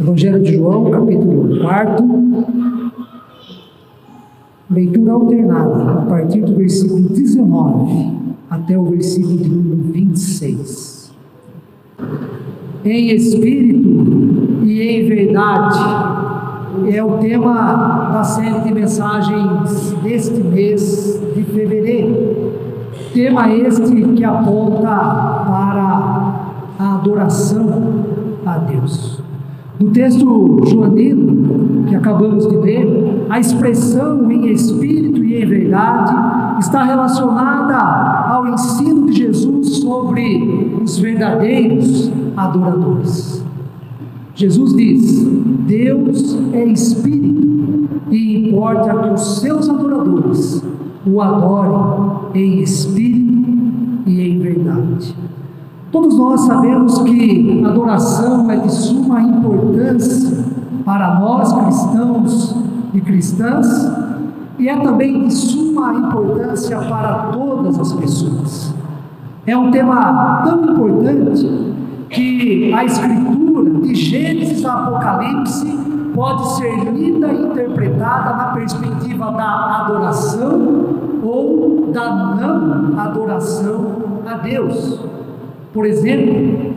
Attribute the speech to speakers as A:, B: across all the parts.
A: Evangelho de João, capítulo 4, leitura alternada, a partir do versículo 19 até o versículo de número 26. Em espírito e em verdade é o tema da série de mensagens deste mês de fevereiro. Tema este que aponta para a adoração a Deus. No texto joanino que acabamos de ler, a expressão em espírito e em verdade está relacionada ao ensino de Jesus sobre os verdadeiros adoradores. Jesus diz: Deus é espírito e importa que os seus adoradores o adorem em espírito e em verdade. Todos nós sabemos que adoração é de suma importância para nós cristãos e cristãs e é também de suma importância para todas as pessoas. É um tema tão importante que a Escritura, de Gênesis a Apocalipse, pode ser lida e interpretada na perspectiva da adoração ou da não adoração a Deus. Por exemplo,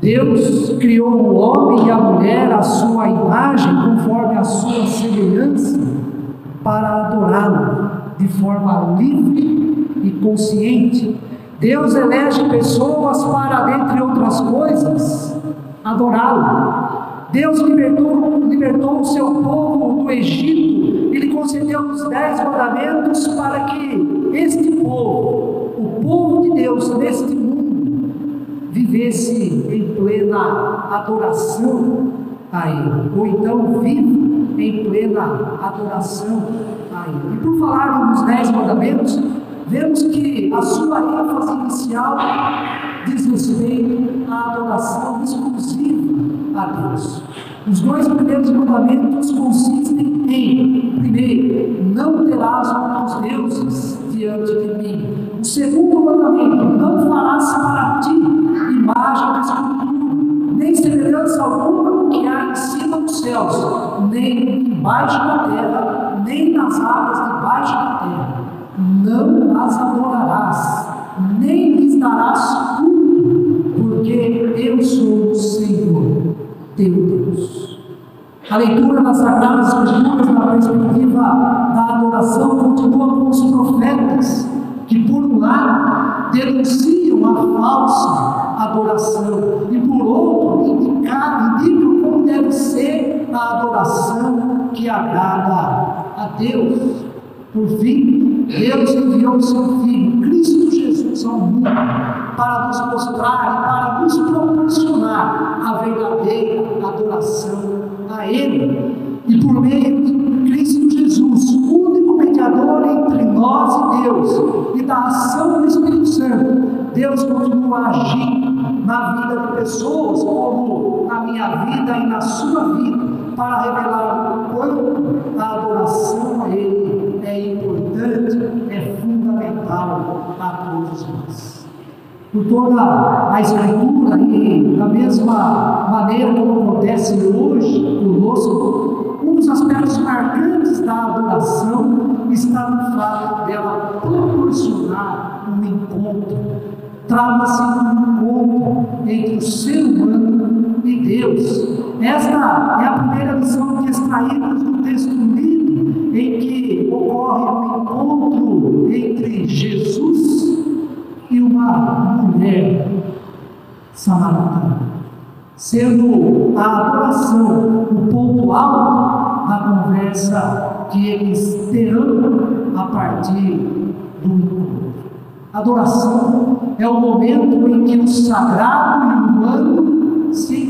A: Deus criou o homem e a mulher à sua imagem, conforme a sua semelhança, para adorá-lo de forma livre e consciente. Deus elege pessoas para, dentre outras coisas, adorá-lo. Deus libertou, libertou o seu povo do Egito e lhe concedeu os dez mandamentos para que este povo, o povo de Deus neste mundo, vivesse em plena adoração a Ele, ou então vive em plena adoração a Ele. E por falar nos Dez Mandamentos, vemos que a sua ênfase inicial diz respeito à adoração exclusiva a Deus. Os dois primeiros mandamentos consistem em, primeiro, não terás outros deuses diante de mim. O segundo mandamento, não farás para ti imagem céus, nem embaixo da terra, nem nas águas debaixo da terra. Não as adorarás, nem lhes darás culto, porque eu sou o Senhor, teu Deus. A leitura das Sagradas Escrituras na perspectiva da adoração continua com os profetas, que por um lado denunciam a falsa adoração, e por outro, indicam como deve ser a adoração que agrada a Deus. Por fim, Deus enviou o seu Filho, Cristo Jesus, ao mundo, para nos mostrar e para nos proporcionar a verdadeira adoração a Ele. E por meio de Cristo Jesus, único mediador entre nós e Deus, e da ação do Espírito Santo, Deus continua agindo na vida de pessoas, como na minha vida e na sua vida, para revelar o quanto a adoração a Ele é importante, é fundamental a todos nós. Por toda a Escritura e da mesma maneira como acontece hoje conosco, um dos aspectos marcantes da adoração está no fato dela proporcionar um encontro trava-se um encontro entre o ser humano e Deus. Esta é a primeira lição que extraímos do texto lido, em que ocorre um encontro entre Jesus e uma mulher samaritana, sendo a adoração o ponto alto da conversa que eles terão a partir do encontro. Adoração é o momento em que o sagrado e o humano se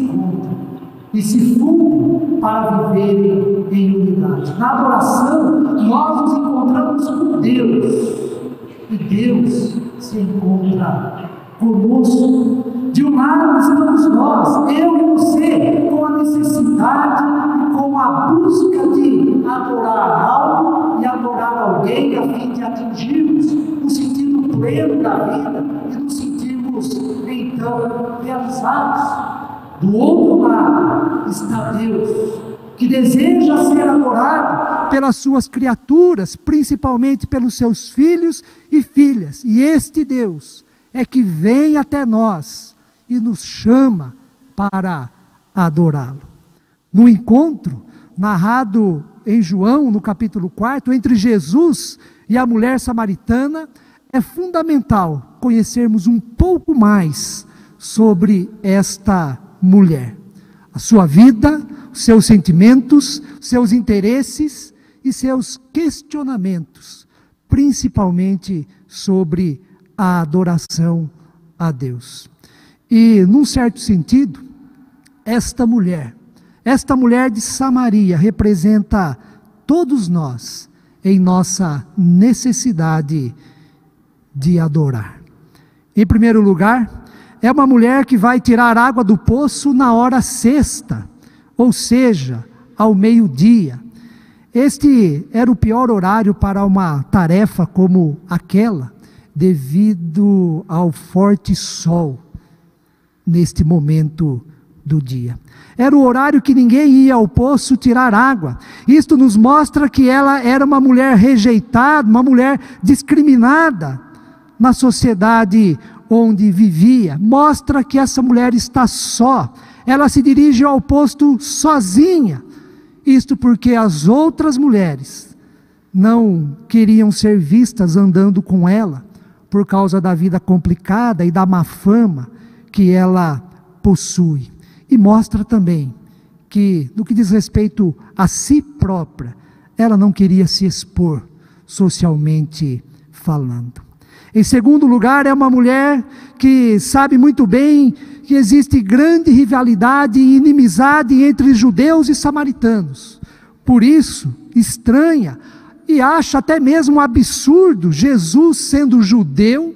A: e se fundem para viverem em unidade. Na adoração, nós nos encontramos com Deus e Deus se encontra conosco. De um lado estamos nós, eu e você, com a necessidade e com a busca de adorar algo e adorar alguém a fim de atingirmos o sentido pleno da vida e nos sentirmos então realizados. Do outro lado, está Deus, que deseja ser adorado pelas suas criaturas, principalmente pelos seus filhos e filhas. E este Deus é que vem até nós e nos chama para adorá-lo. No encontro narrado em João, no capítulo 4, entre Jesus e a mulher samaritana, é fundamental conhecermos um pouco mais sobre esta mulher. A sua vida, seus sentimentos, seus interesses e seus questionamentos, principalmente sobre a adoração a Deus. E, num certo sentido, esta mulher, esta mulher de Samaria representa todos nós em nossa necessidade de adorar. Em primeiro lugar, é uma mulher que vai tirar água do poço na hora sexta, ou seja, ao meio-dia. Este era o pior horário para uma tarefa como aquela, devido ao forte sol neste momento do dia. Era o horário que ninguém ia ao poço tirar água. Isto nos mostra que ela era uma mulher rejeitada, uma mulher discriminada na sociedade onde vivia. Mostra que essa mulher está só. Ela se dirige ao posto sozinha. Isto porque as outras mulheres não queriam ser vistas andando com ela por causa da vida complicada e da má fama que ela possui. E mostra também que, no que diz respeito a si própria, ela não queria se expor socialmente falando. Em segundo lugar, é uma mulher que sabe muito bem que existe grande rivalidade e inimizade entre judeus e samaritanos. Por isso, estranha e acha até mesmo absurdo Jesus, sendo judeu,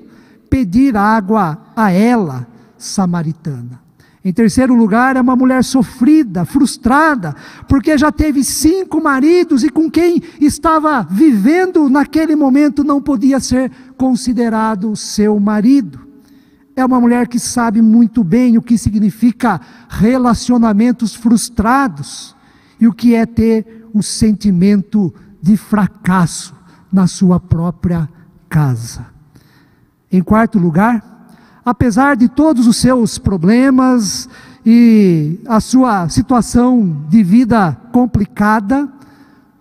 A: pedir água a ela, samaritana. Em terceiro lugar, é uma mulher sofrida, frustrada, porque já teve cinco maridos e com quem estava vivendo naquele momento não podia ser considerado seu marido. É uma mulher que sabe muito bem o que significa relacionamentos frustrados e o que é ter o sentimento de fracasso na sua própria casa. Em quarto lugar, apesar de todos os seus problemas e a sua situação de vida complicada,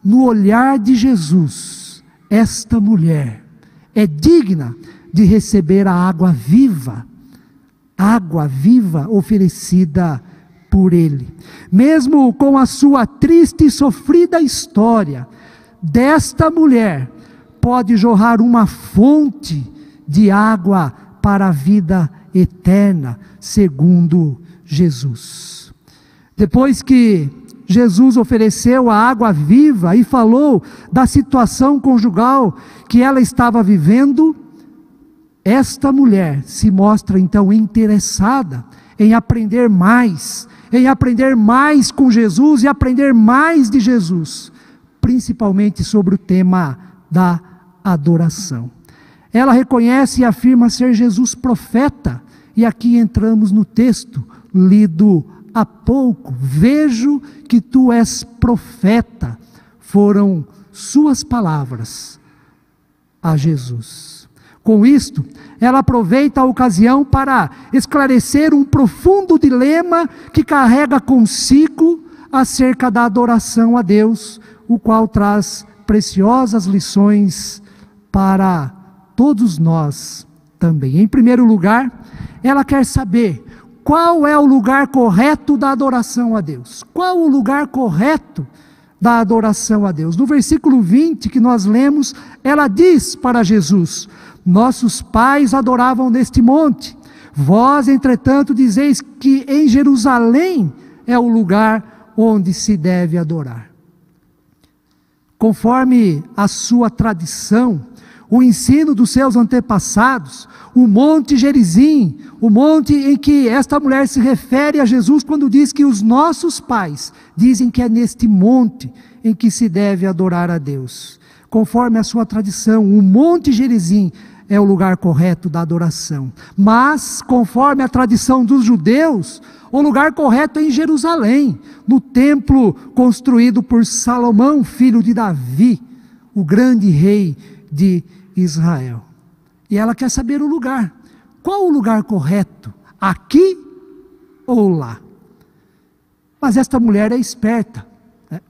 A: no olhar de Jesus, esta mulher é digna de receber a água viva, água viva oferecida por Ele. Mesmo com a sua triste e sofrida história, desta mulher pode jorrar uma fonte de água para a vida eterna, segundo Jesus. Depois que Jesus ofereceu a água viva e falou da situação conjugal que ela estava vivendo, esta mulher se mostra então interessada em aprender mais, em aprender mais com Jesus e aprender mais de Jesus principalmente sobre o tema da adoração. Ela reconhece e afirma ser Jesus profeta, e aqui entramos no texto lido há pouco. Vejo que tu és profeta, foram suas palavras a Jesus. Com isto, ela aproveita a ocasião para esclarecer um profundo dilema que carrega consigo acerca da adoração a Deus, o qual traz preciosas lições para todos nós também. Em primeiro lugar, ela quer saber qual é o lugar correto da adoração a Deus. Qual o lugar correto da adoração a Deus? No versículo 20 que nós lemos, ela diz para Jesus: Nossos pais adoravam neste monte. Vós, entretanto, dizeis que em Jerusalém é o lugar onde se deve adorar conforme a sua tradição, o ensino dos seus antepassados, o Monte Gerizim, o monte em que esta mulher se refere a Jesus quando diz que os nossos pais dizem que é neste monte em que se deve adorar a Deus. Conforme a sua tradição, o Monte Gerizim é o lugar correto da adoração. Mas, conforme a tradição dos judeus, o lugar correto é em Jerusalém, no templo construído por Salomão, filho de Davi, o grande rei de Israel. E ela quer saber o lugar. Qual o lugar correto? Aqui ou lá? Mas esta mulher é esperta. Né?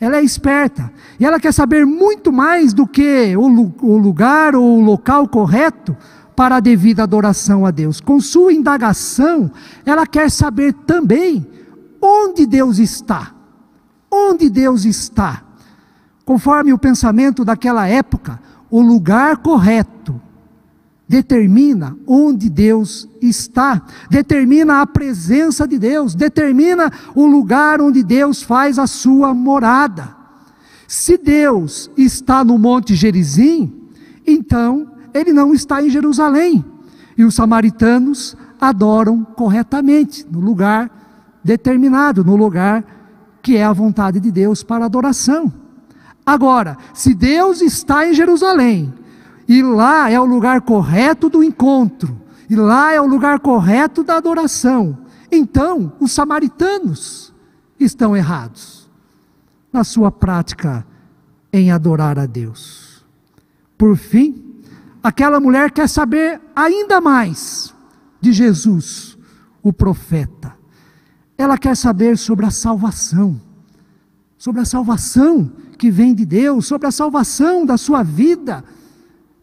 A: Ela é esperta. E ela quer saber muito mais do que o, o lugar ou o local correto para a devida adoração a Deus. Com sua indagação, ela quer saber também onde Deus está. Onde Deus está. Conforme o pensamento daquela época, o lugar correto determina onde Deus está, determina a presença de Deus, determina o lugar onde Deus faz a sua morada. Se Deus está no Monte Gerizim, então ele não está em Jerusalém. E os samaritanos adoram corretamente, no lugar determinado, no lugar que é a vontade de Deus para adoração. Agora, se Deus está em Jerusalém, e lá é o lugar correto do encontro, e lá é o lugar correto da adoração. Então, os samaritanos estão errados na sua prática em adorar a Deus. Por fim, aquela mulher quer saber ainda mais de Jesus, o profeta. Ela quer saber sobre a salvação, sobre a salvação que vem de Deus, sobre a salvação da sua vida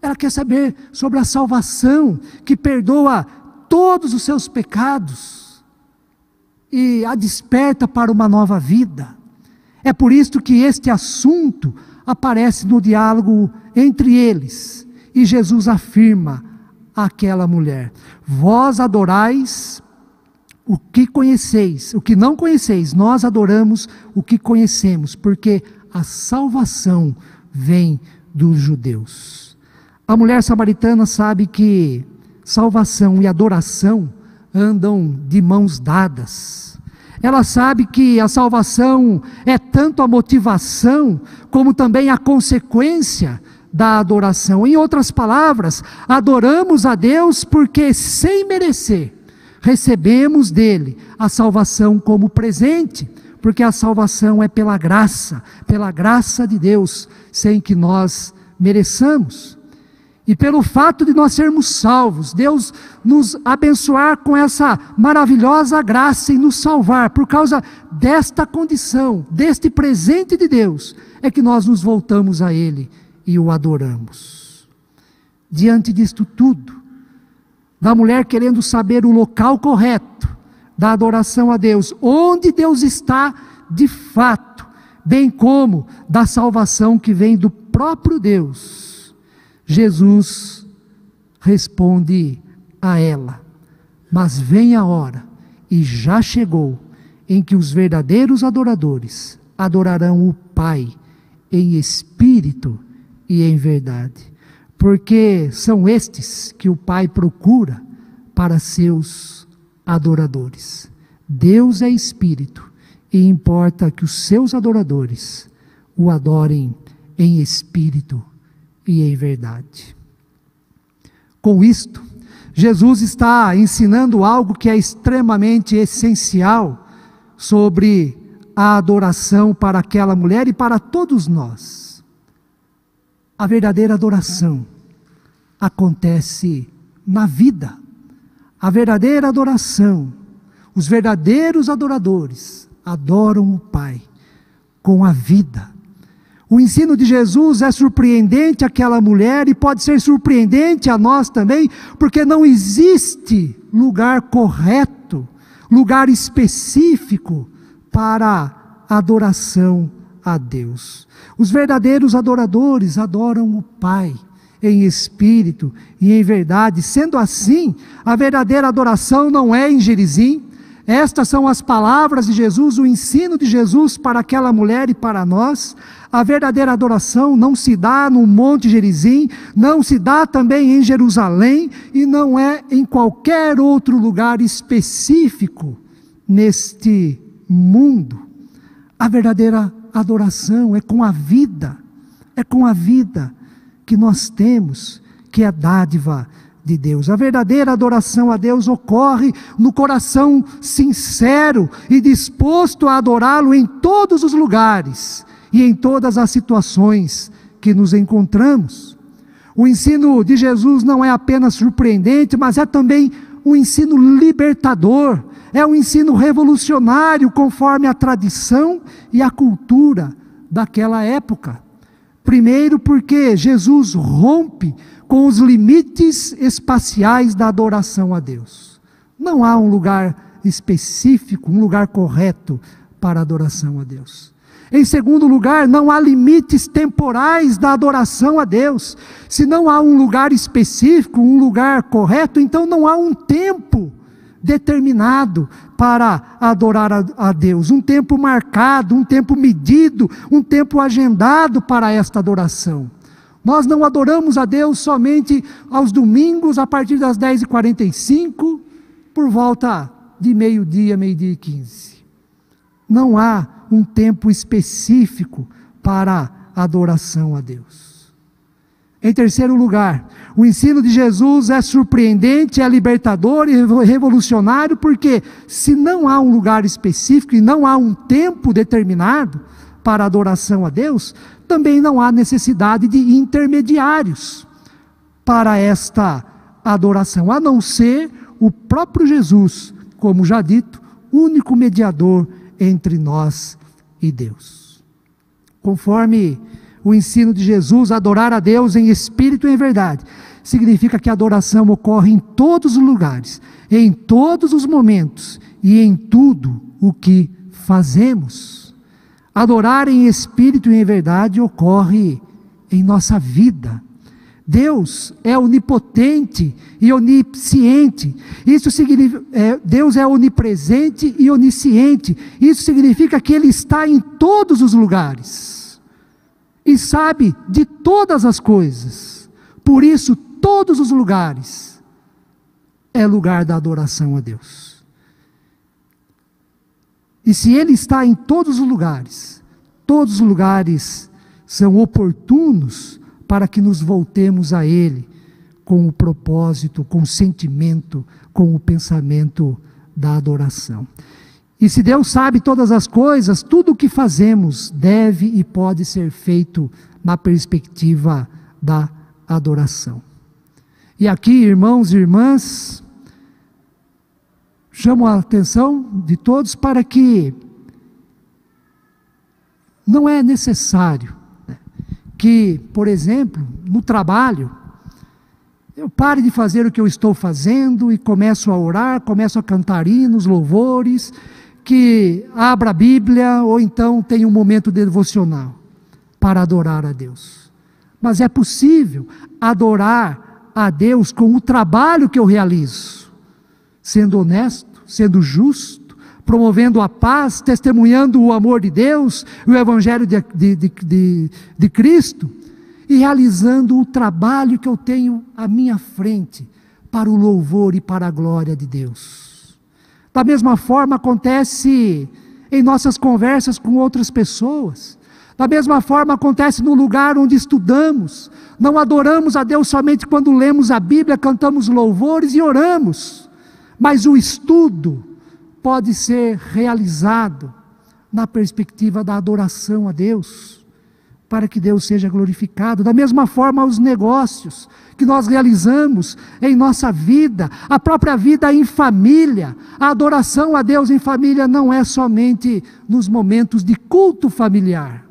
A: ela quer saber sobre a salvação que perdoa todos os seus pecados e a desperta para uma nova vida. É por isso que este assunto aparece no diálogo entre eles. E Jesus afirma àquela mulher: Vós adorais o que conheceis, o que não conheceis, nós adoramos o que conhecemos, porque a salvação vem dos judeus. A mulher samaritana sabe que salvação e adoração andam de mãos dadas. Ela sabe que a salvação é tanto a motivação como também a consequência da adoração. Em outras palavras, adoramos a Deus porque, sem merecer, recebemos dele a salvação como presente, porque a salvação é pela graça, pela graça de Deus, sem que nós mereçamos. E pelo fato de nós sermos salvos, Deus nos abençoar com essa maravilhosa graça e nos salvar, por causa desta condição, deste presente de Deus, é que nós nos voltamos a Ele e o adoramos. Diante disto tudo, da mulher querendo saber o local correto da adoração a Deus, onde Deus está de fato, bem como da salvação que vem do próprio Deus. Jesus responde a ela: Mas vem a hora, e já chegou, em que os verdadeiros adoradores adorarão o Pai em espírito e em verdade, porque são estes que o Pai procura para seus adoradores. Deus é espírito e importa que os seus adoradores o adorem em espírito e em verdade. Com isto, Jesus está ensinando algo que é extremamente essencial sobre a adoração para aquela mulher e para todos nós. A verdadeira adoração acontece na vida. A verdadeira adoração, os verdadeiros adoradores adoram o Pai com a vida o ensino de Jesus é surpreendente àquela mulher e pode ser surpreendente a nós também, porque não existe lugar correto, lugar específico para adoração a Deus. Os verdadeiros adoradores adoram o Pai em espírito e em verdade. Sendo assim, a verdadeira adoração não é em Gerizim, estas são as palavras de Jesus, o ensino de Jesus para aquela mulher e para nós. A verdadeira adoração não se dá no Monte Gerizim, não se dá também em Jerusalém e não é em qualquer outro lugar específico neste mundo. A verdadeira adoração é com a vida, é com a vida que nós temos que é dádiva de Deus. A verdadeira adoração a Deus ocorre no coração sincero e disposto a adorá-lo em todos os lugares e em todas as situações que nos encontramos. O ensino de Jesus não é apenas surpreendente, mas é também um ensino libertador, é um ensino revolucionário conforme a tradição e a cultura daquela época. Primeiro, porque Jesus rompe com os limites espaciais da adoração a Deus. Não há um lugar específico, um lugar correto para a adoração a Deus. Em segundo lugar, não há limites temporais da adoração a Deus. Se não há um lugar específico, um lugar correto, então não há um tempo determinado para adorar a, Deus, um tempo marcado, um tempo medido, um tempo agendado para esta adoração. Nós não adoramos a Deus somente aos domingos, a partir das 10h45, por volta de meio-dia, meio-dia e 15. Não há um tempo específico para adoração a Deus. Em terceiro lugar, o ensino de Jesus é surpreendente, é libertador e revolucionário, porque se não há um lugar específico e não há um tempo determinado para adoração a Deus, também não há necessidade de intermediários para esta adoração, a não ser o próprio Jesus, como já dito, único mediador entre nós e Deus. Conforme o ensino de Jesus, adorar a Deus em espírito e em verdade, significa que a adoração ocorre em todos os lugares, em todos os momentos e em tudo o que fazemos. Adorar em espírito e em verdade ocorre em nossa vida. Deus é onipotente e onisciente. Isso significa, é, Deus é onipresente e onisciente. Isso significa que Ele está em todos os lugares e sabe de todas as coisas. Por isso, todos os lugares é lugar da adoração a Deus. E se Ele está em todos os lugares, todos os lugares são oportunos para que nos voltemos a Ele com o propósito, com o sentimento, com o pensamento da adoração. E se Deus sabe todas as coisas, tudo o que fazemos deve e pode ser feito na perspectiva da adoração. E aqui, irmãos e irmãs, chamo a atenção de todos para que não é necessário que, por exemplo, no trabalho, eu pare de fazer o que eu estou fazendo e começo a orar, começo a cantar hinos, louvores, que abra a Bíblia ou então tenha um momento devocional para adorar a Deus. Mas é possível adorar a Deus com o trabalho que eu realizo, sendo honesto, sendo justo, promovendo a paz, testemunhando o amor de Deus, o Evangelho de, de, de, de, Cristo, e realizando o trabalho que eu tenho à minha frente, para o louvor e para a glória de Deus. Da mesma forma acontece em nossas conversas com outras pessoas. Da mesma forma acontece no lugar onde estudamos. Não adoramos a Deus somente quando lemos a Bíblia, cantamos louvores e oramos. Mas o estudo, pode ser realizado na perspectiva da adoração a Deus, para que Deus seja glorificado. Da mesma forma, os negócios que nós realizamos em nossa vida, a própria vida em família, a adoração a Deus em família não é somente nos momentos de culto familiar,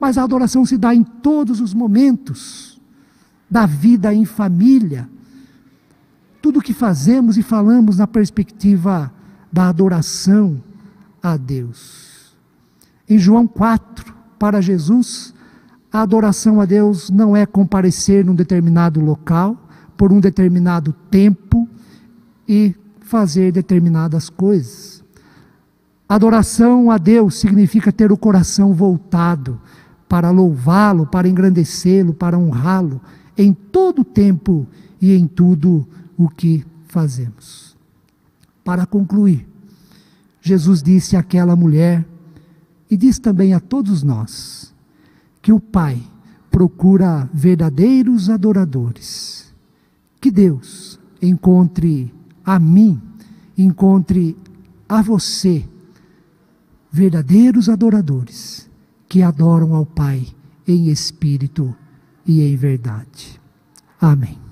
A: mas a adoração se dá em todos os momentos da vida em família. Tudo que fazemos e falamos na perspectiva da adoração a Deus. Em João 4, para Jesus, a adoração a Deus não é comparecer num determinado local, por um determinado tempo e fazer determinadas coisas. Adoração a Deus significa ter o coração voltado para louvá-lo, para engrandecê-lo, para honrá-lo em todo o tempo e em tudo o que fazemos. Para concluir, Jesus disse àquela mulher, e diz também a todos nós, que o Pai procura verdadeiros adoradores Que Deus encontre a mim, encontre a você, verdadeiros adoradores, que adoram ao Pai em espírito e em verdade. Amém.